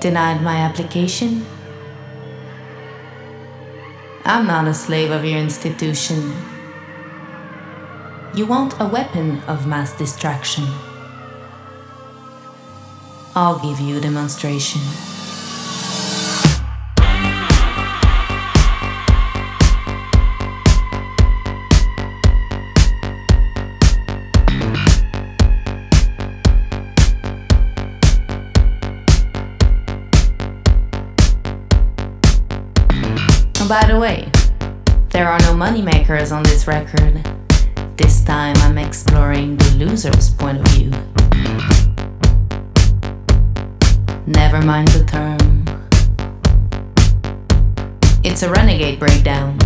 Denied my application? I'm not a slave of your institution. You want a weapon of mass distraction. I'll give you a demonstration. By the way, there are no moneymakers on this record. This time I'm exploring the loser's point of view. Never mind the term. It's a renegade breakdown.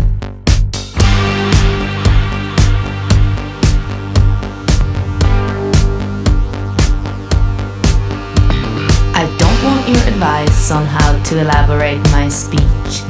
I don't want your advice on how to elaborate my speech.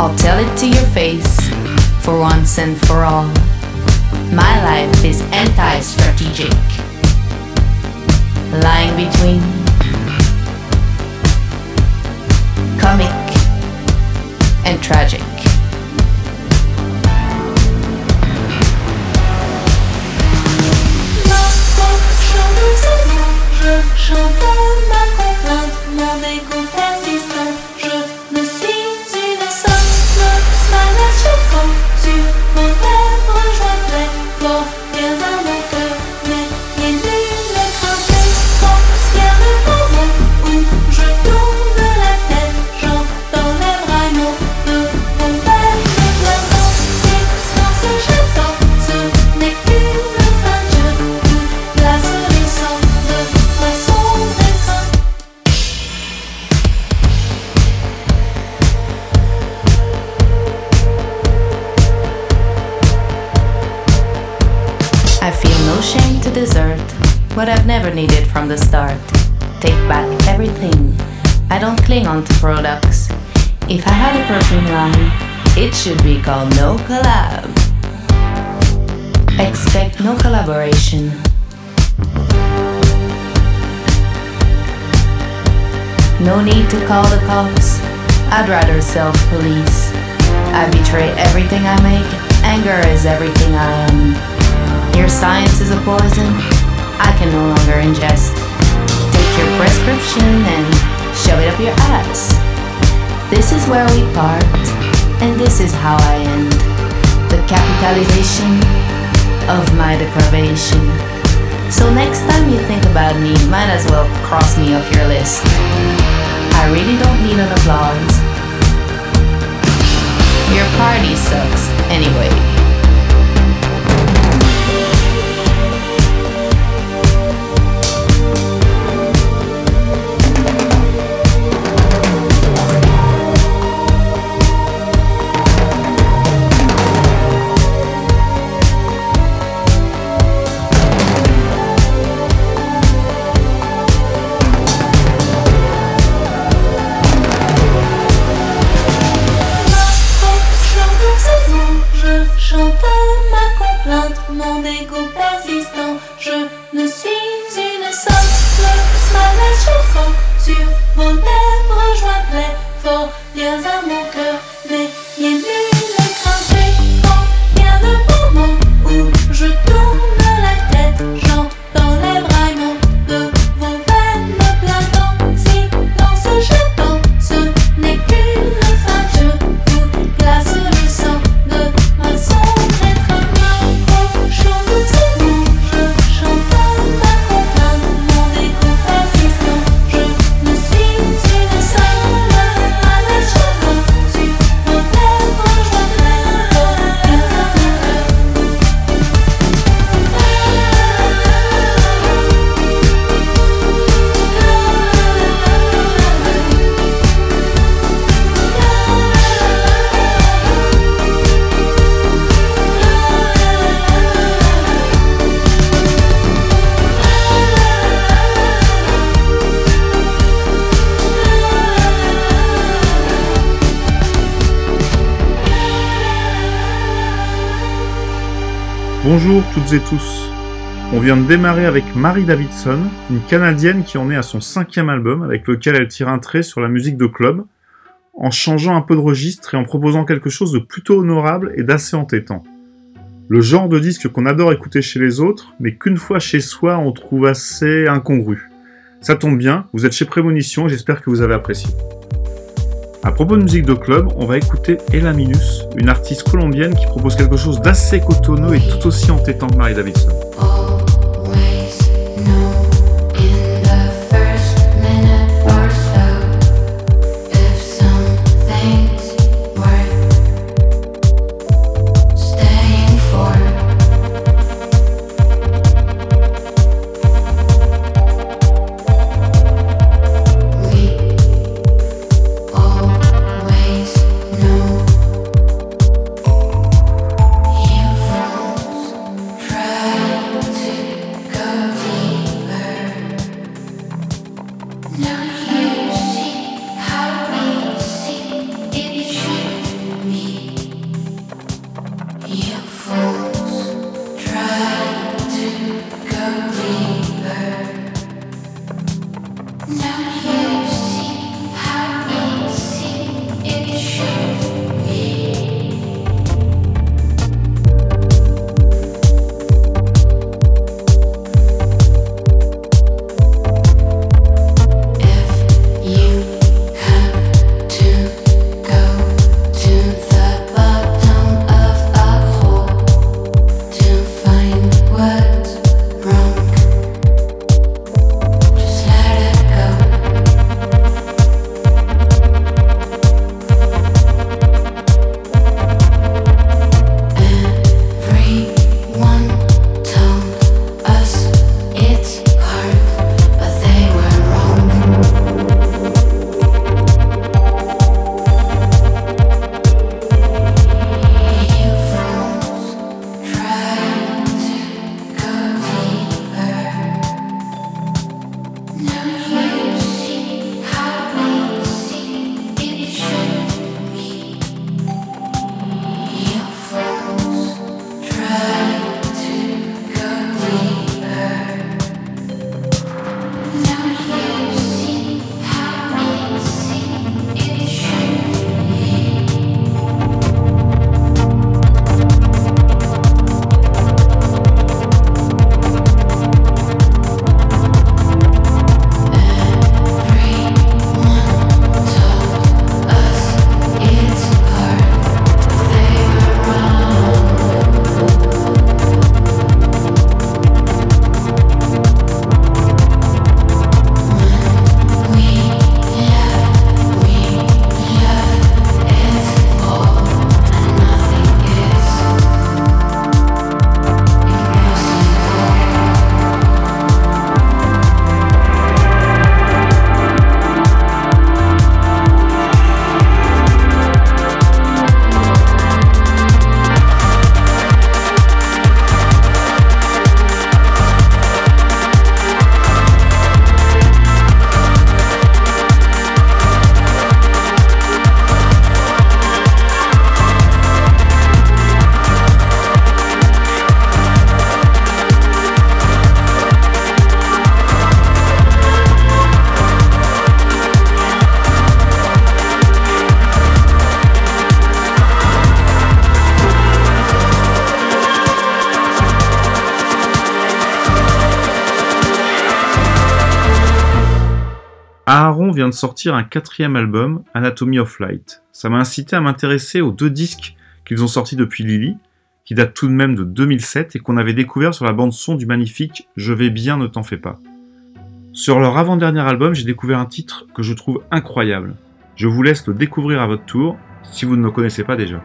I'll tell it to your face for once and for all. My life is anti strategic, lying between comic and tragic. To call the cops. I'd rather self police. I betray everything I make. Anger is everything I am. Your science is a poison. I can no longer ingest. Take your prescription and shove it up your ass. This is where we part, and this is how I end. The capitalization of my deprivation. So next time you think about me, might as well cross me off your list. I really don't need an applause. Your party sucks anyway. Toutes et tous. On vient de démarrer avec Marie Davidson, une Canadienne qui en est à son cinquième album avec lequel elle tire un trait sur la musique de club, en changeant un peu de registre et en proposant quelque chose de plutôt honorable et d'assez entêtant. Le genre de disque qu'on adore écouter chez les autres, mais qu'une fois chez soi on trouve assez incongru. Ça tombe bien, vous êtes chez Prémonition j'espère que vous avez apprécié. À propos de musique de club, on va écouter Ella Minus, une artiste colombienne qui propose quelque chose d'assez cotonneux et tout aussi entêtant que Marie Davidson. Vient de sortir un quatrième album, Anatomy of Light. Ça m'a incité à m'intéresser aux deux disques qu'ils ont sortis depuis Lily, qui datent tout de même de 2007 et qu'on avait découvert sur la bande son du magnifique Je vais bien, ne t'en fais pas. Sur leur avant-dernier album, j'ai découvert un titre que je trouve incroyable. Je vous laisse le découvrir à votre tour, si vous ne le connaissez pas déjà.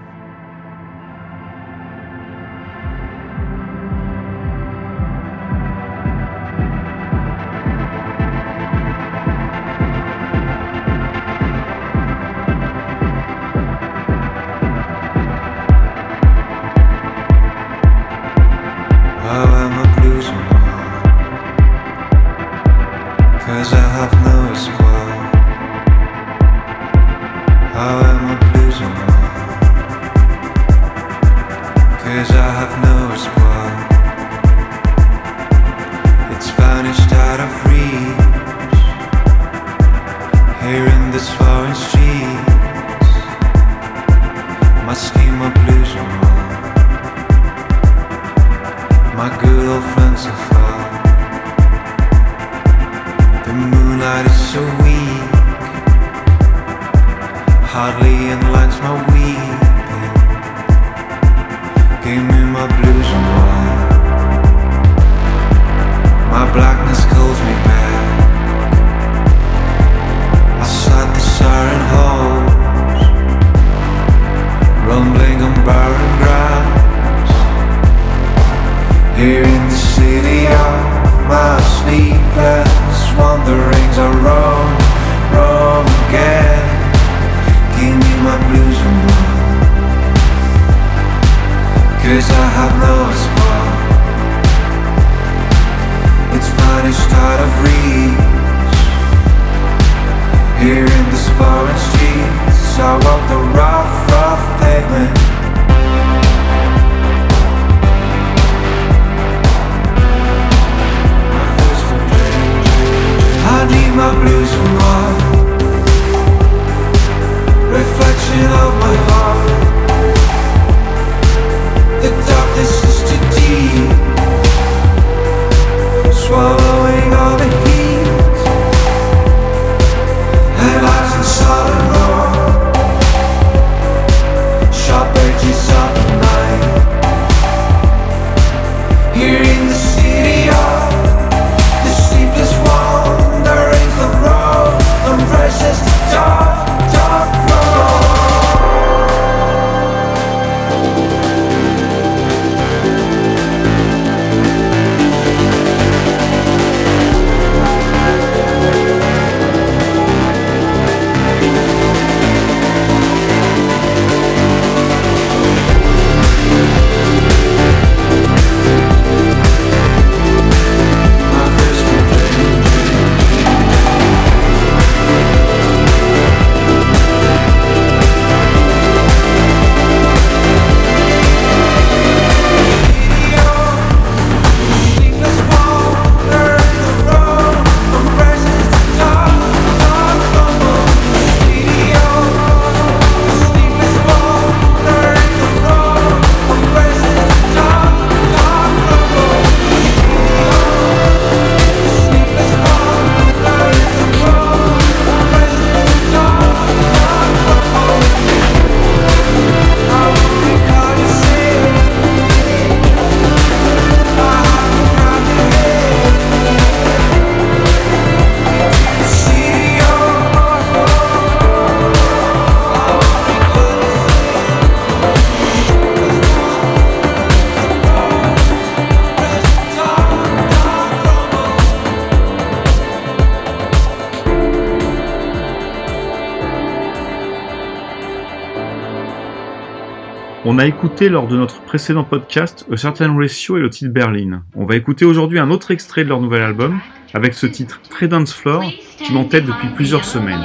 A écouté lors de notre précédent podcast A Certain Ratio et le titre Berlin. On va écouter aujourd'hui un autre extrait de leur nouvel album avec ce titre très dance floor qui m'entête depuis plusieurs semaines.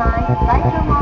line, like your mom.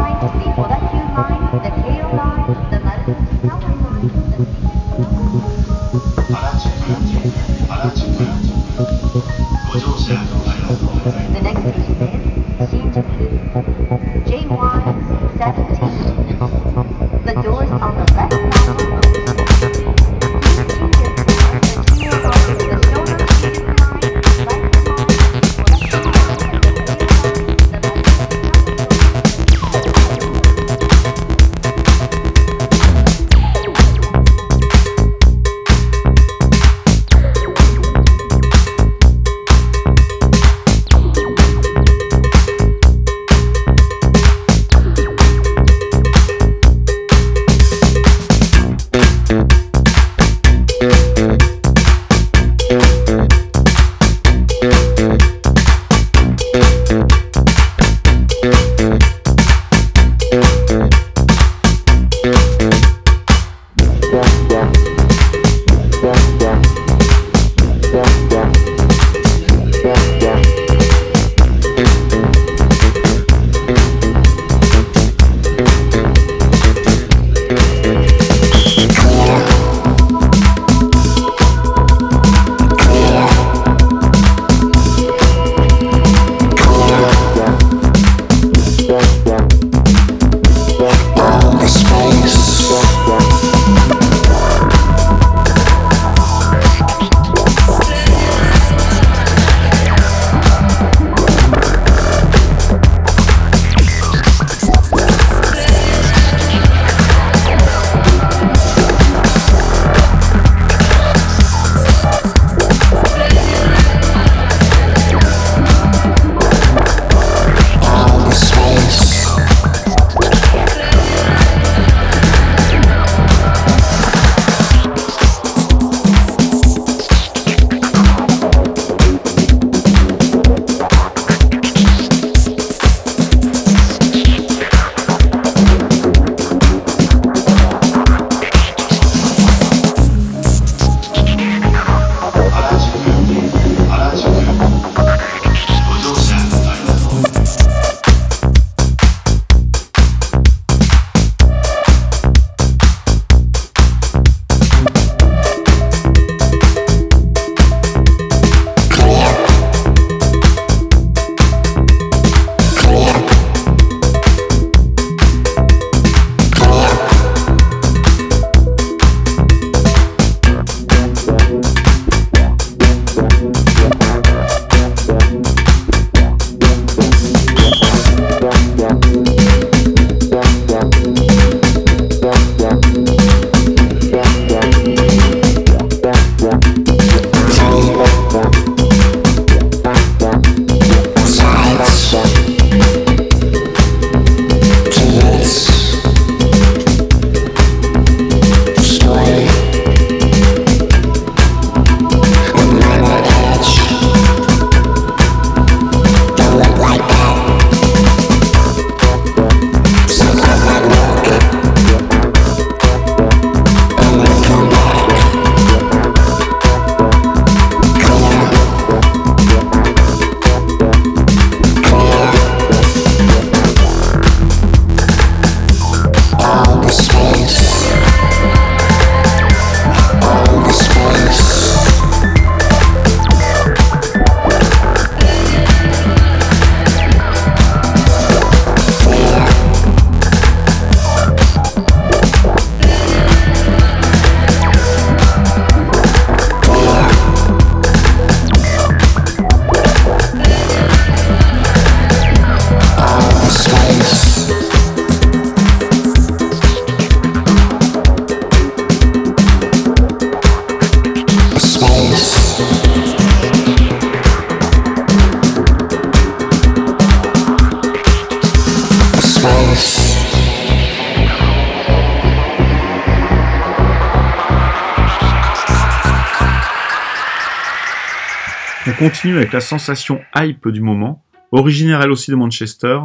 Continue avec la sensation hype du moment, originaire elle aussi de Manchester,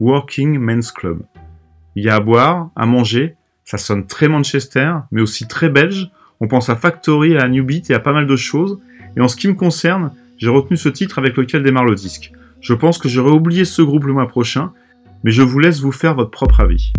Working Men's Club. Il y a à boire, à manger, ça sonne très Manchester, mais aussi très belge, on pense à Factory, à New Beat et à pas mal de choses, et en ce qui me concerne, j'ai retenu ce titre avec lequel démarre le disque. Je pense que j'aurais oublié ce groupe le mois prochain, mais je vous laisse vous faire votre propre avis.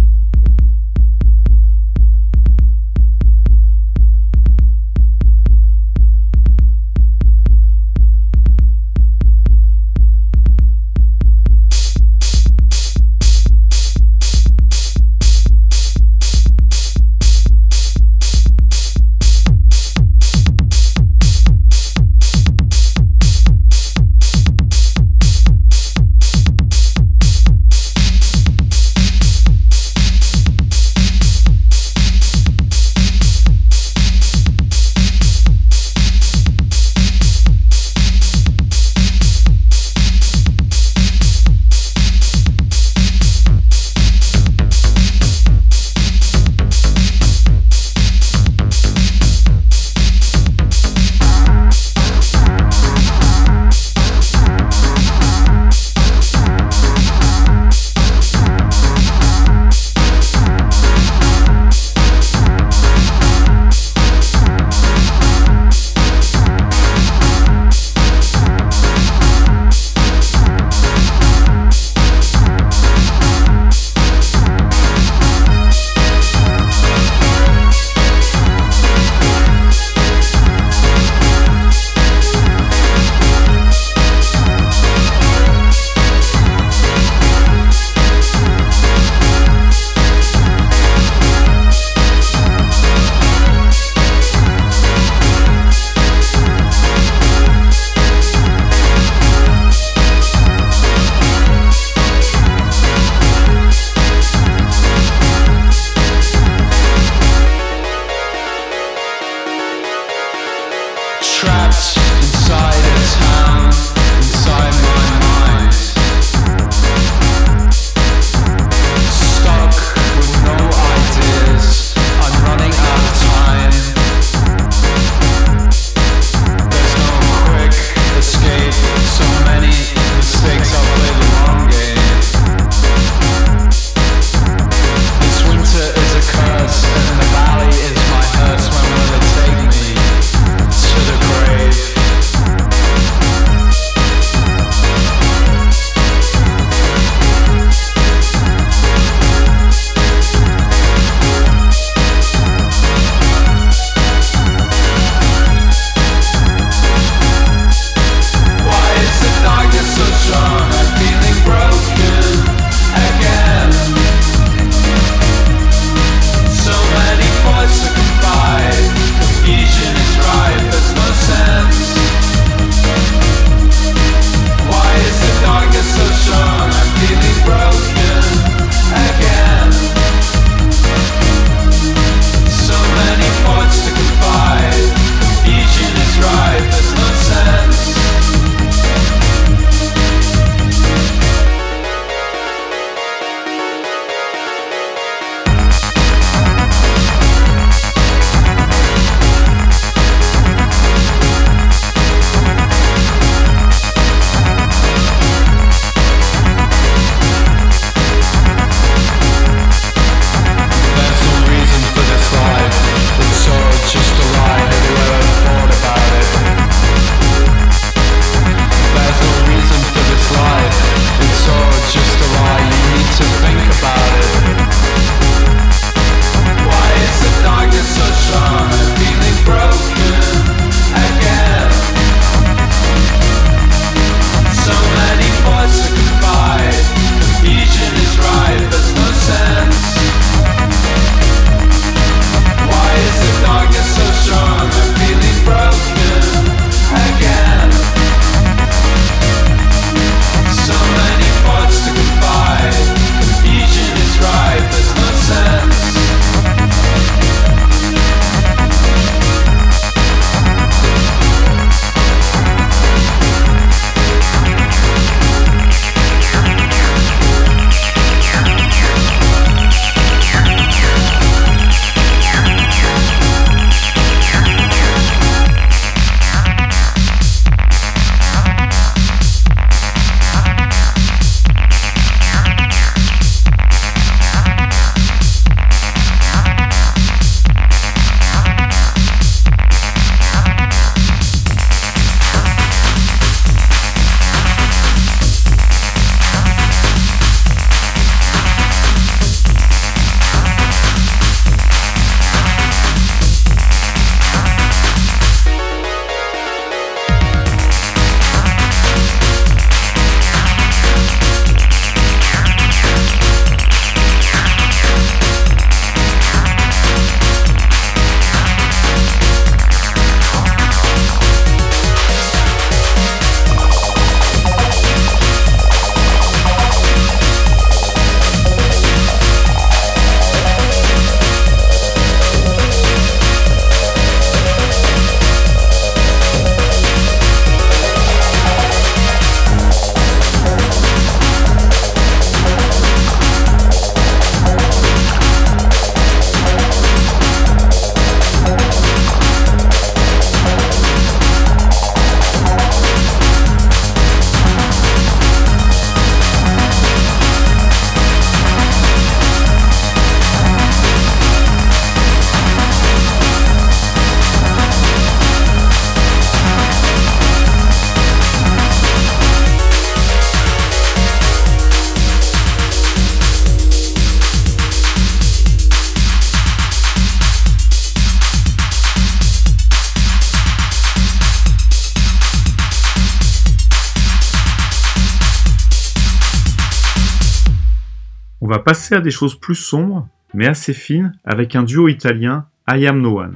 Passer à des choses plus sombres, mais assez fines, avec un duo italien, I Am No One.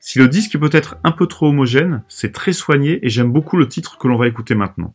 Si le disque peut être un peu trop homogène, c'est très soigné et j'aime beaucoup le titre que l'on va écouter maintenant.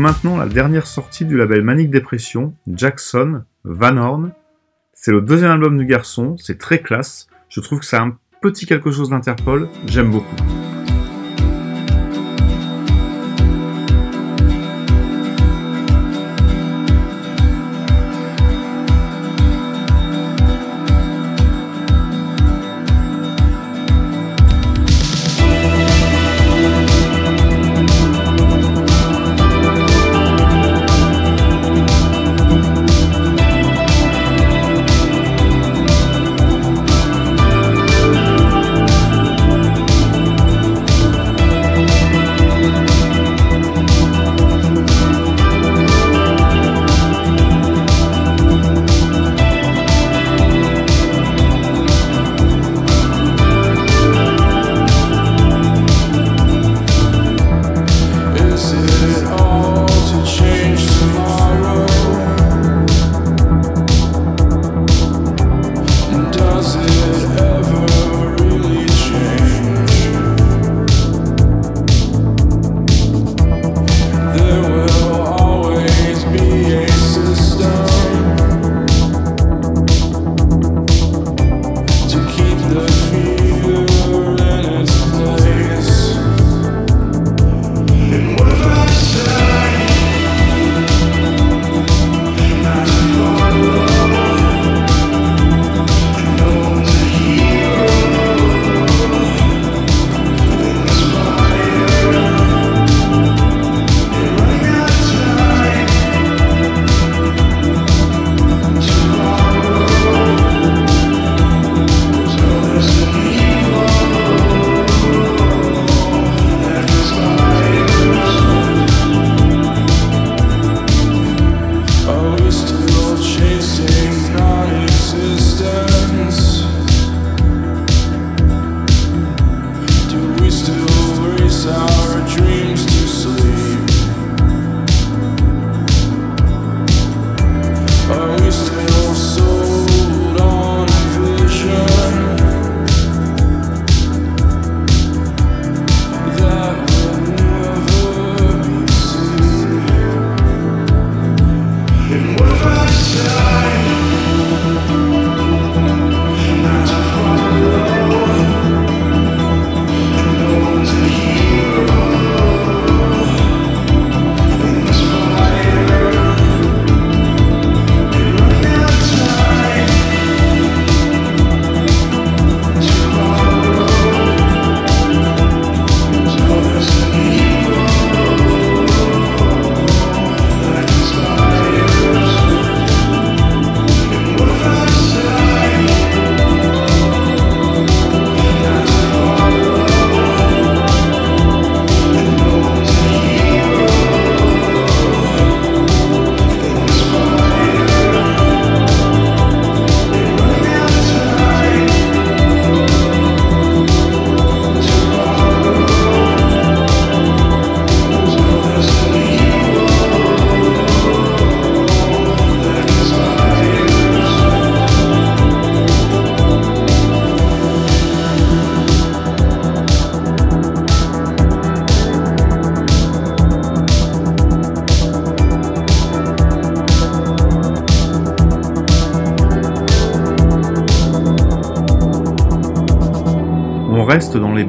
Maintenant la dernière sortie du label Manic Depression, Jackson, Van Horn. C'est le deuxième album du garçon, c'est très classe. Je trouve que c'est un petit quelque chose d'Interpol, j'aime beaucoup.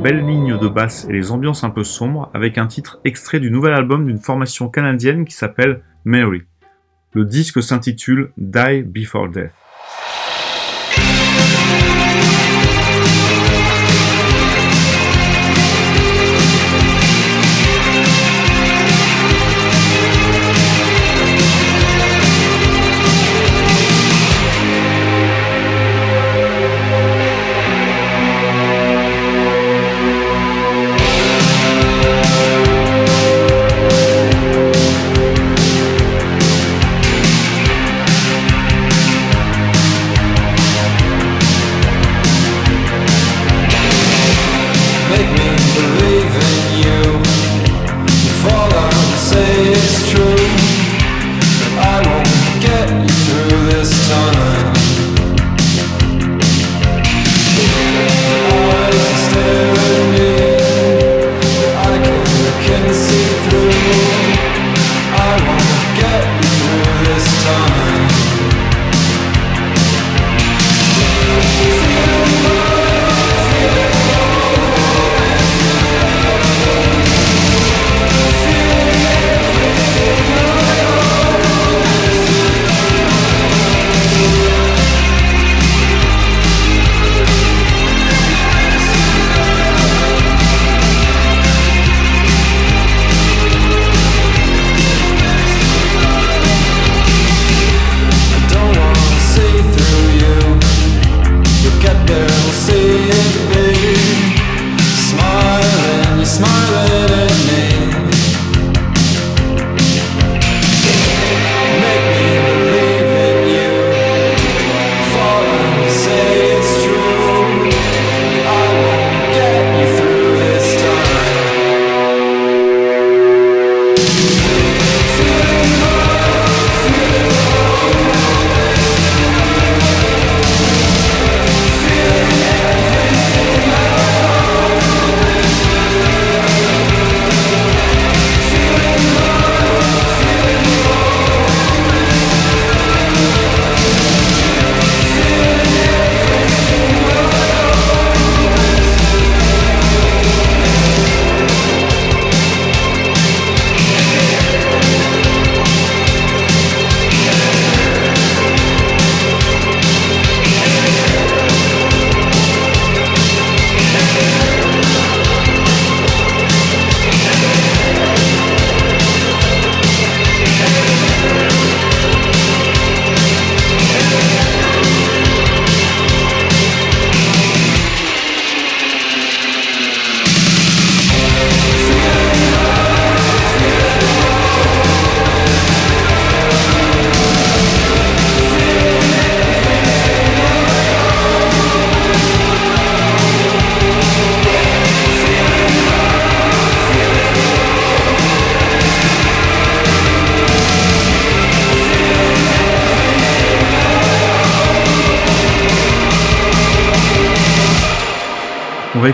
Belles lignes de basse et les ambiances un peu sombres avec un titre extrait du nouvel album d'une formation canadienne qui s'appelle Mary. Le disque s'intitule Die Before Death.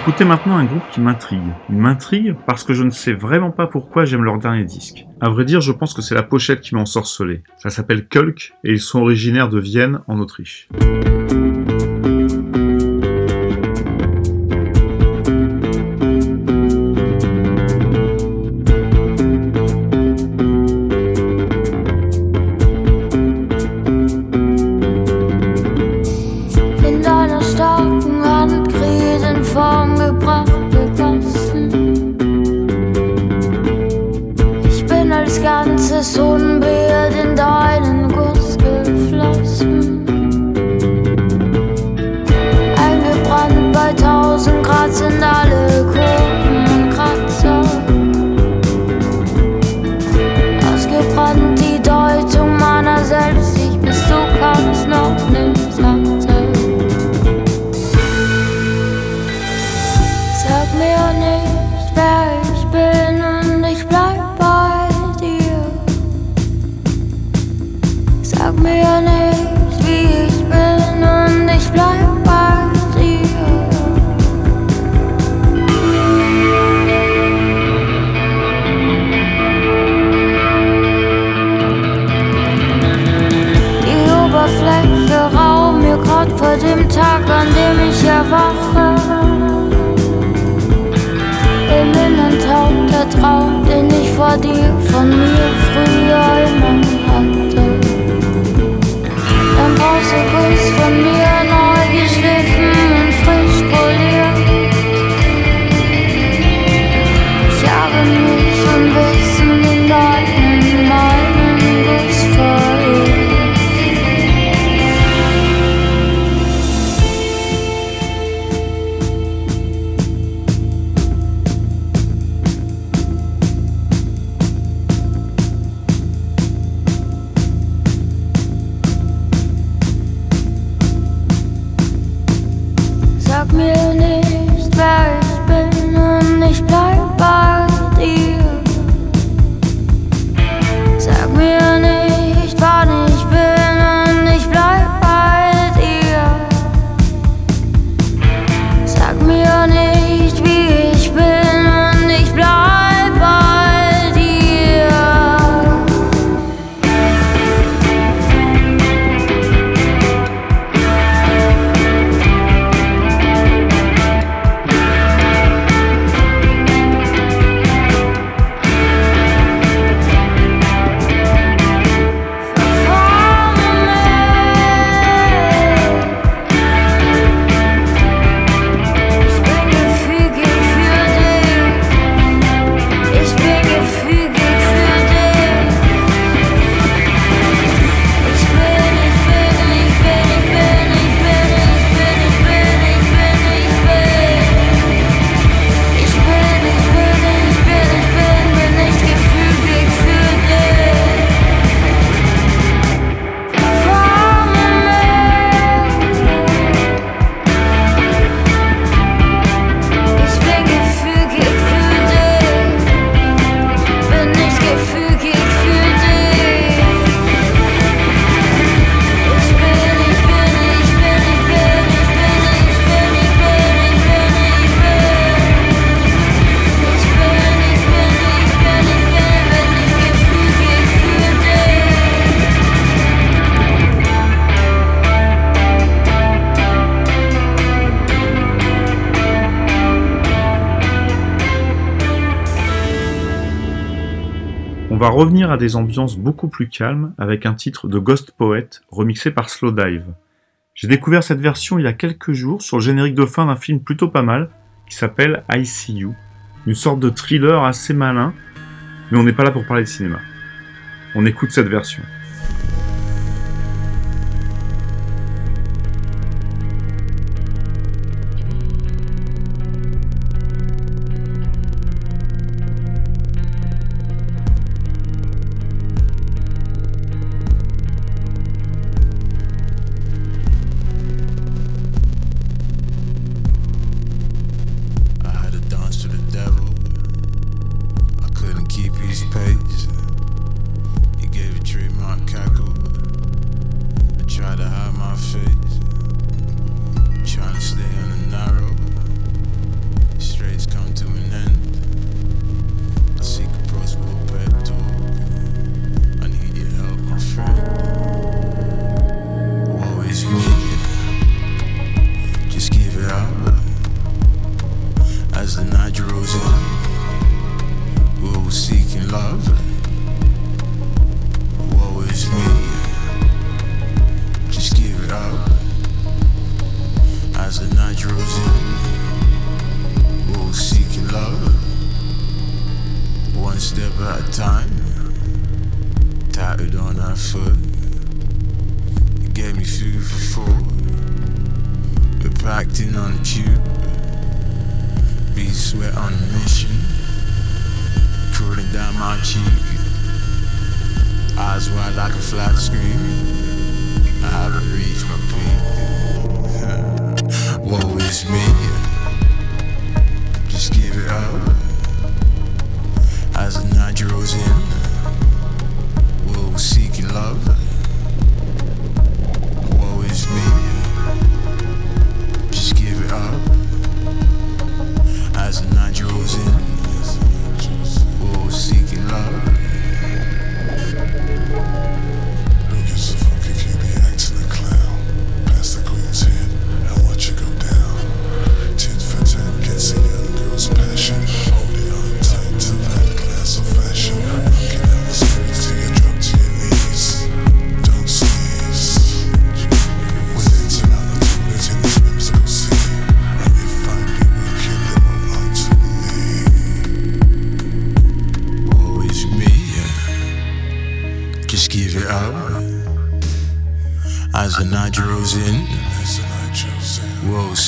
Écouter maintenant un groupe qui m'intrigue. Il m'intrigue parce que je ne sais vraiment pas pourquoi j'aime leur dernier disque. À vrai dire, je pense que c'est la pochette qui m'a ensorcelé. Ça s'appelle Kulk et ils sont originaires de Vienne en Autriche. revenir à des ambiances beaucoup plus calmes avec un titre de Ghost Poet remixé par Slowdive. J'ai découvert cette version il y a quelques jours sur le générique de fin d'un film plutôt pas mal qui s'appelle I See You, une sorte de thriller assez malin, mais on n'est pas là pour parler de cinéma. On écoute cette version.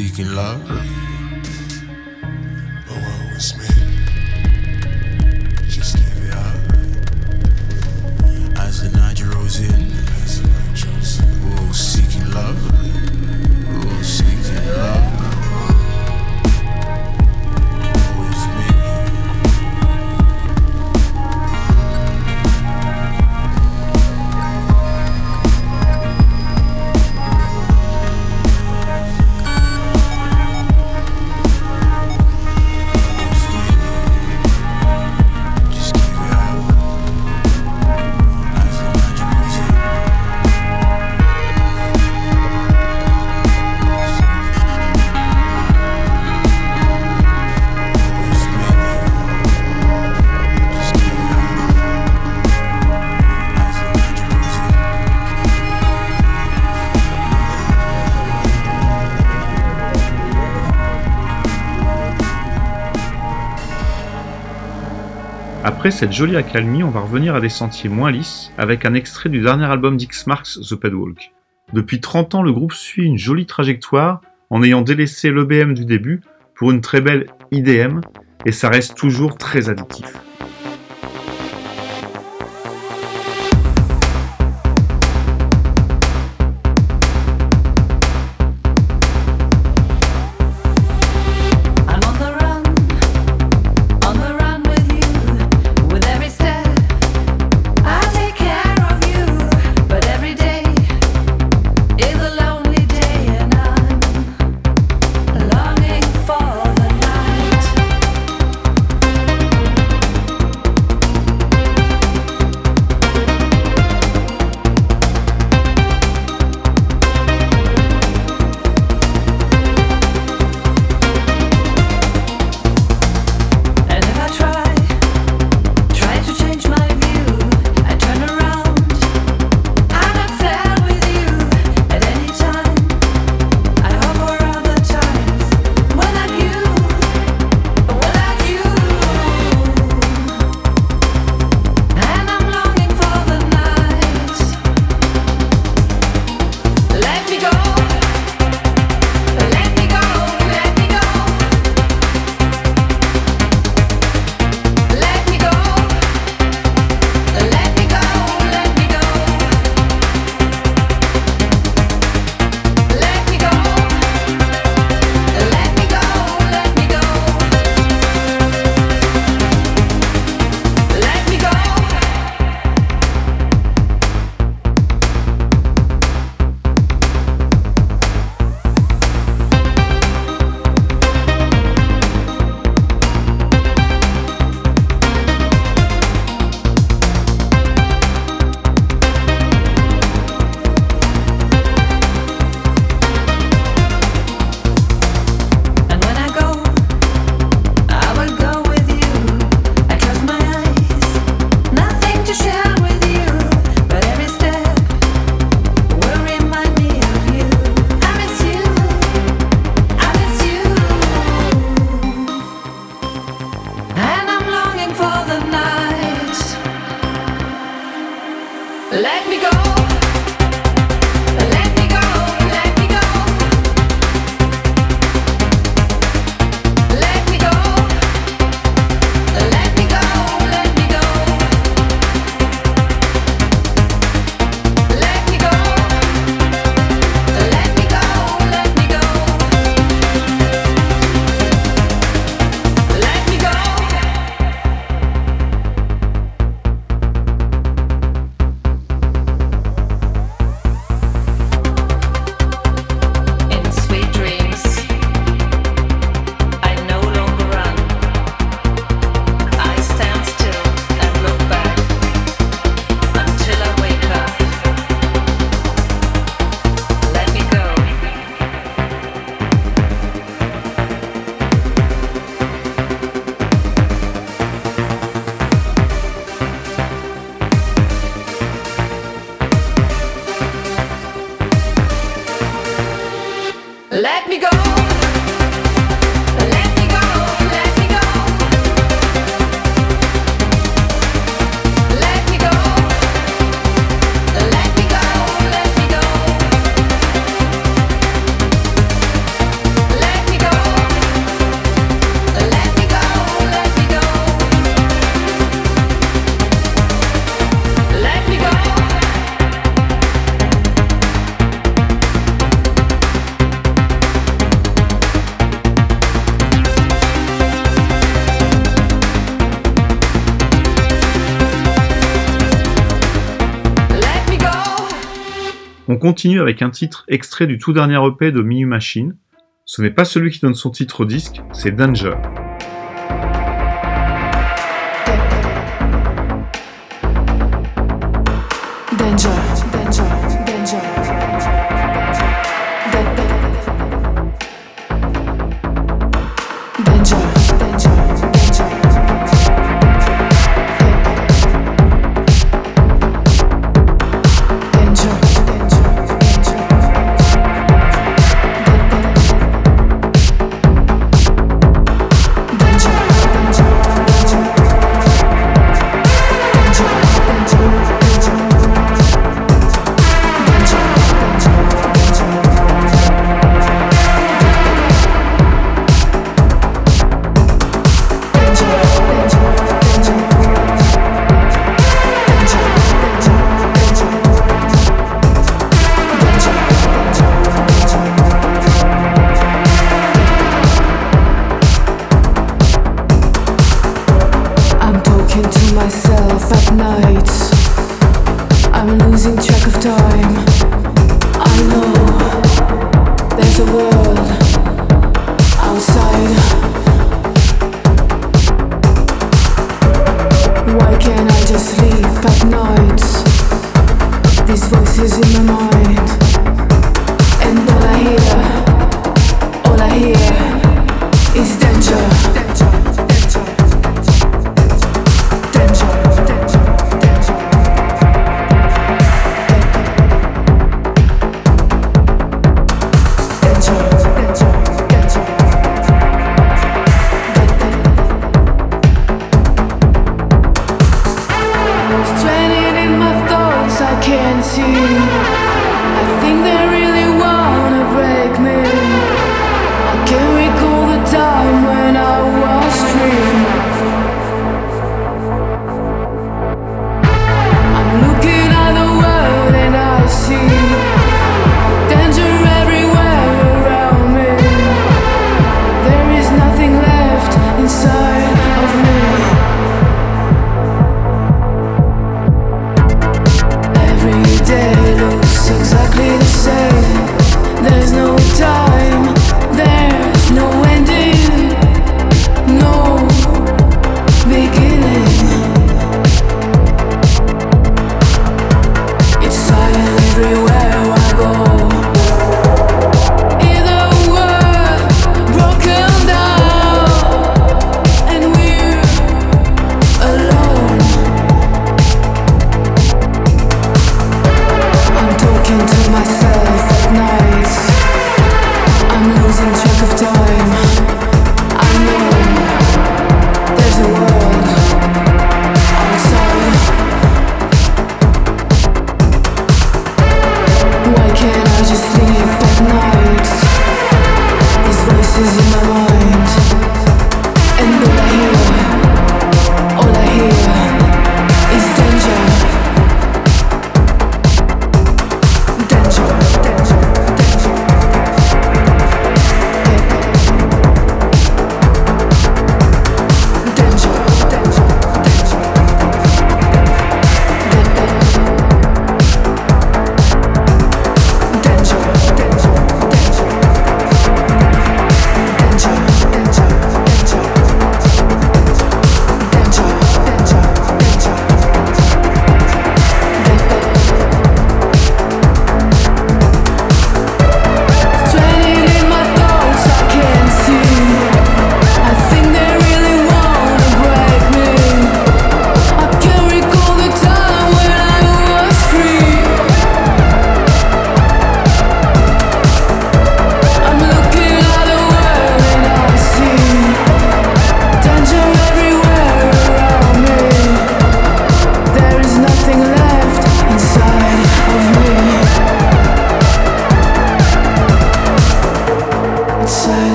seeking love. Après cette jolie accalmie, on va revenir à des sentiers moins lisses avec un extrait du dernier album d'X Marks, The Pedwalk. Depuis 30 ans, le groupe suit une jolie trajectoire en ayant délaissé l'EBM du début pour une très belle IDM et ça reste toujours très addictif. let me go. On continue avec un titre extrait du tout dernier EP de Miu Machine. Ce n'est pas celui qui donne son titre au disque, c'est Danger.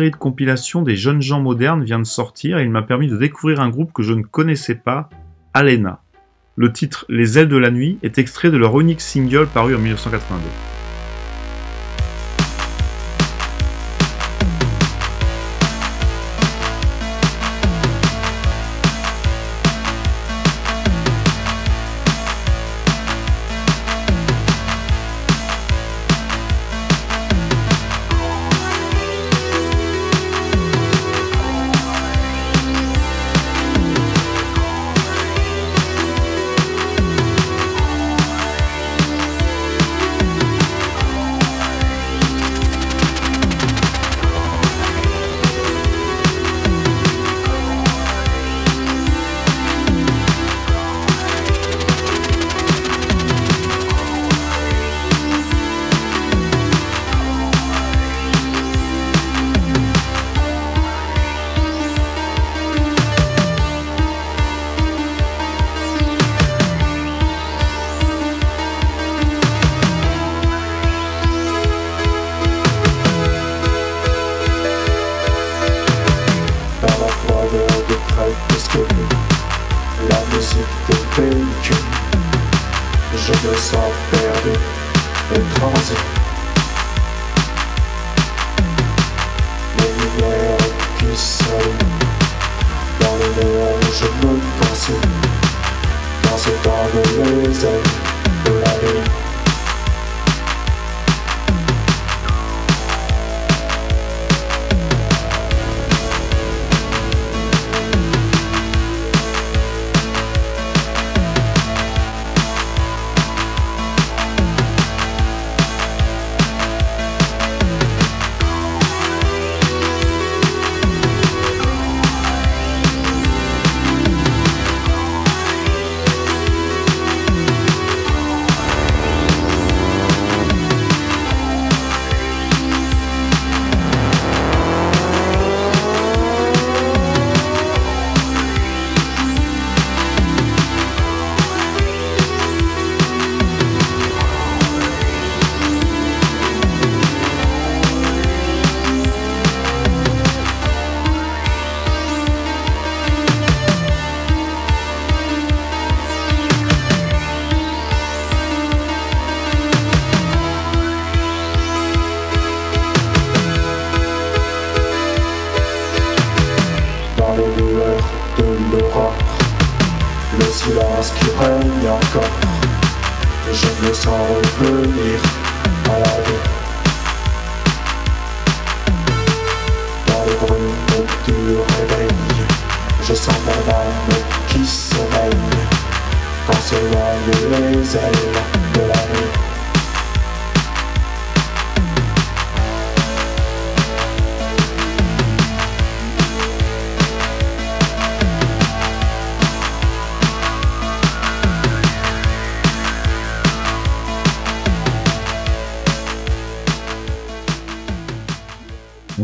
série de compilations des jeunes gens modernes vient de sortir et il m'a permis de découvrir un groupe que je ne connaissais pas, Alena. Le titre Les ailes de la nuit est extrait de leur unique single paru en 1982.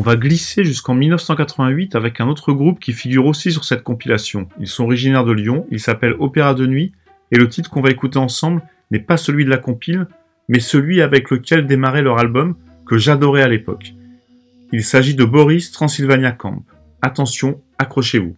Va glisser jusqu'en 1988 avec un autre groupe qui figure aussi sur cette compilation. Ils sont originaires de Lyon, ils s'appellent Opéra de Nuit, et le titre qu'on va écouter ensemble n'est pas celui de la compile, mais celui avec lequel démarrait leur album, que j'adorais à l'époque. Il s'agit de Boris Transylvania Camp. Attention, accrochez-vous.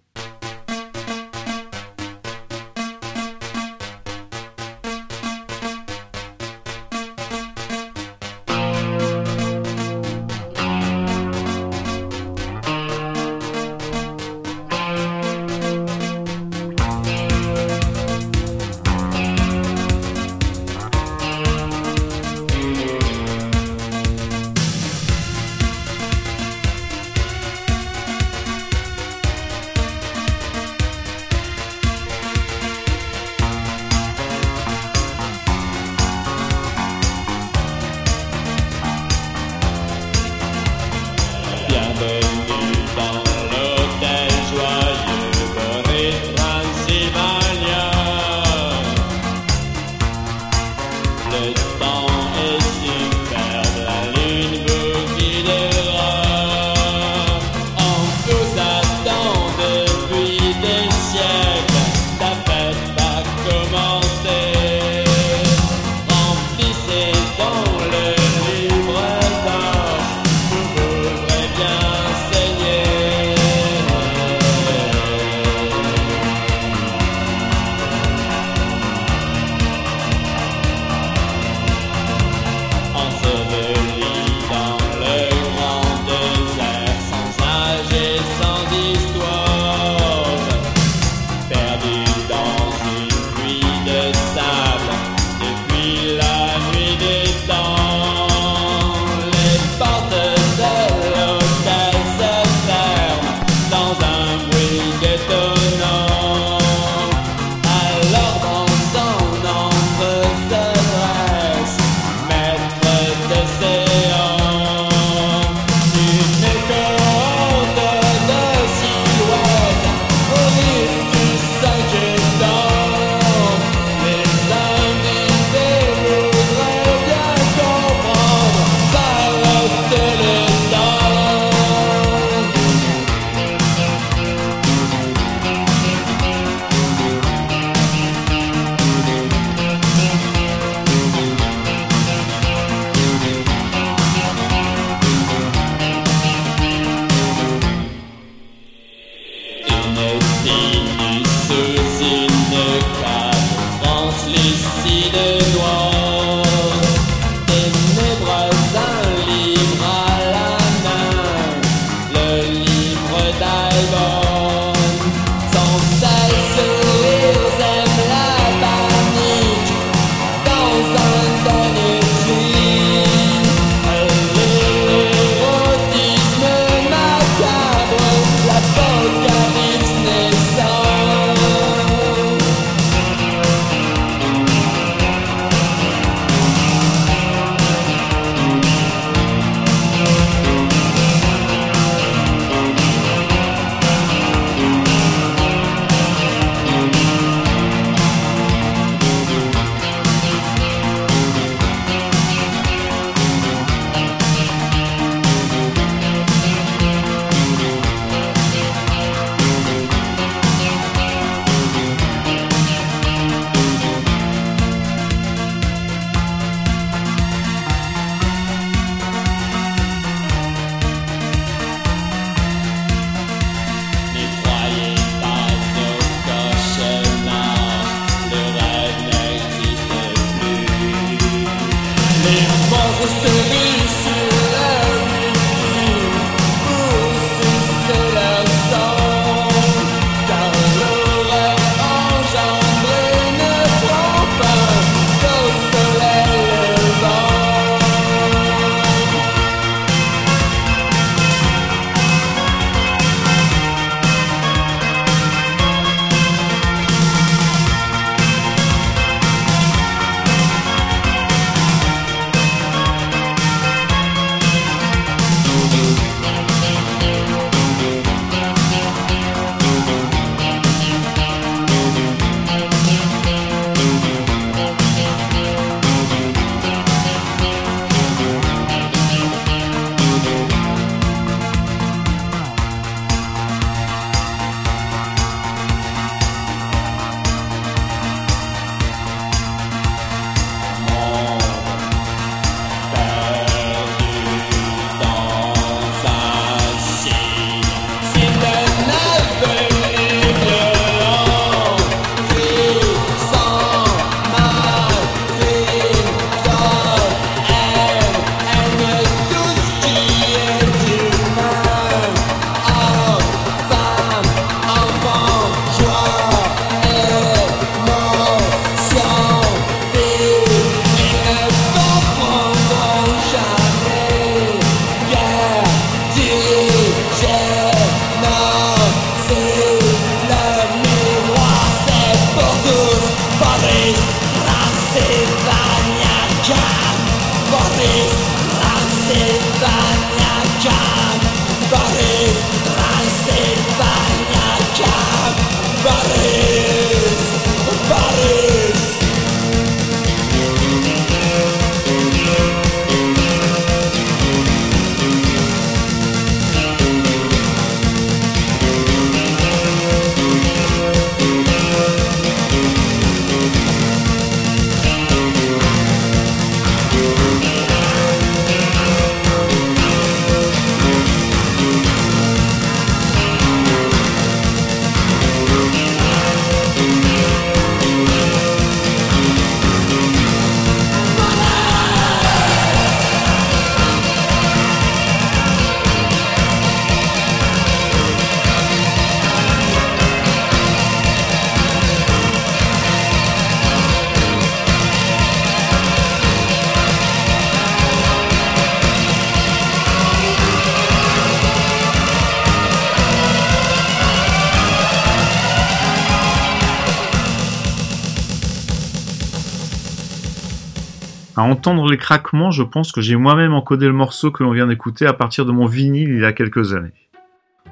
Entendre les craquements, je pense que j'ai moi-même encodé le morceau que l'on vient d'écouter à partir de mon vinyle il y a quelques années.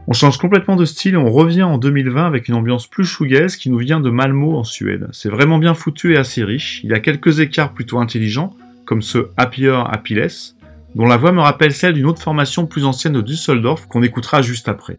On change complètement de style et on revient en 2020 avec une ambiance plus shoegaze qui nous vient de Malmo en Suède. C'est vraiment bien foutu et assez riche. Il y a quelques écarts plutôt intelligents, comme ce Happier Happyless, dont la voix me rappelle celle d'une autre formation plus ancienne de Düsseldorf qu'on écoutera juste après.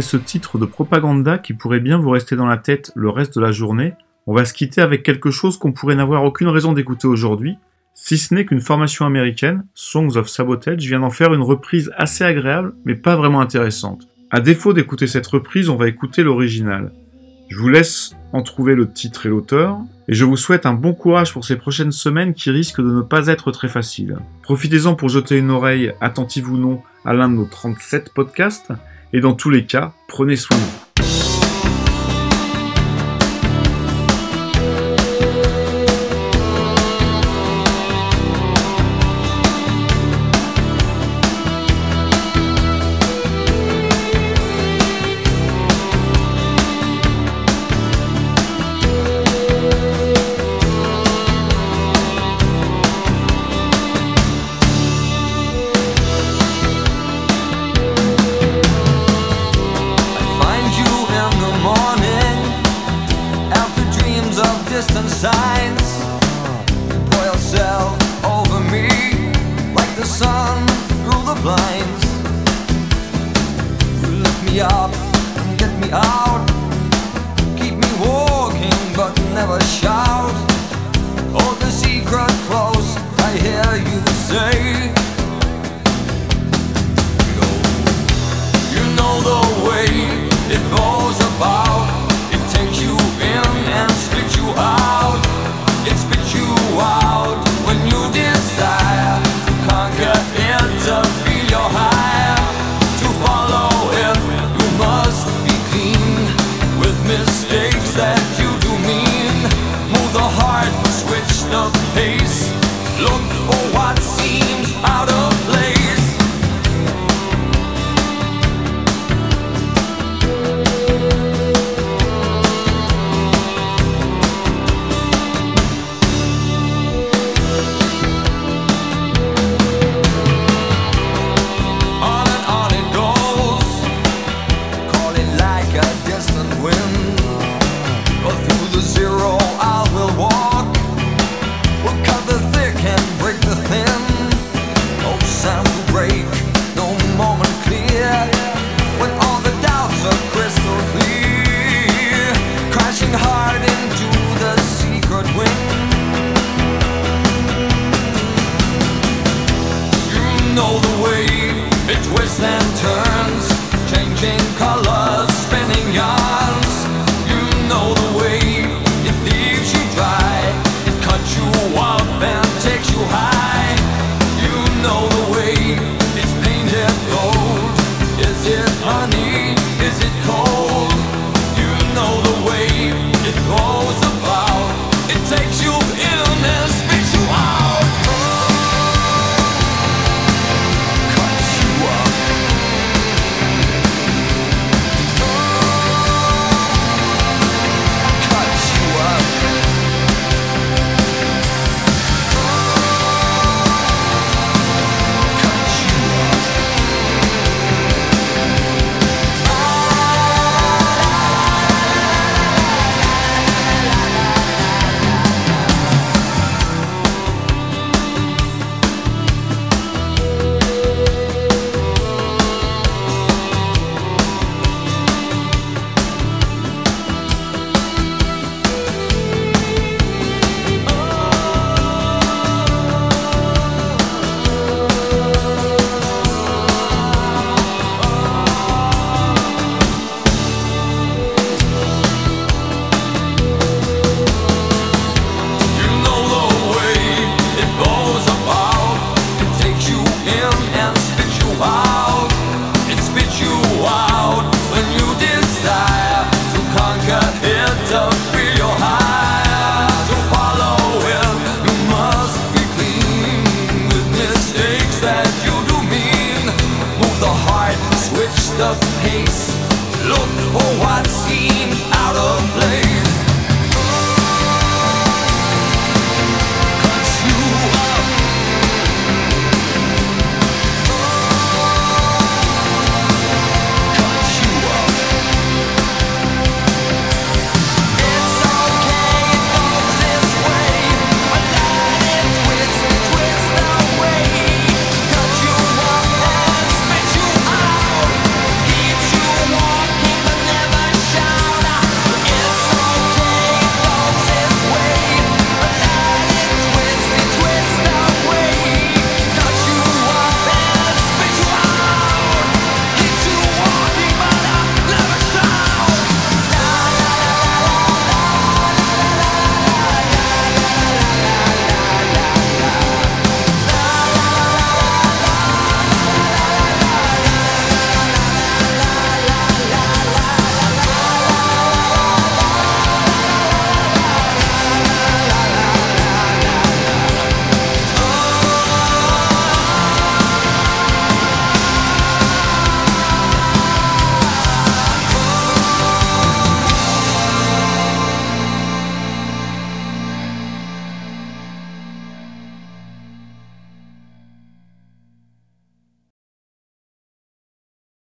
Ce titre de propaganda qui pourrait bien vous rester dans la tête le reste de la journée, on va se quitter avec quelque chose qu'on pourrait n'avoir aucune raison d'écouter aujourd'hui, si ce n'est qu'une formation américaine, Songs of Sabotage, vient d'en faire une reprise assez agréable mais pas vraiment intéressante. À défaut d'écouter cette reprise, on va écouter l'original. Je vous laisse en trouver le titre et l'auteur, et je vous souhaite un bon courage pour ces prochaines semaines qui risquent de ne pas être très faciles. Profitez-en pour jeter une oreille, attentive ou non, à l'un de nos 37 podcasts, et dans tous les cas, prenez soin de vous.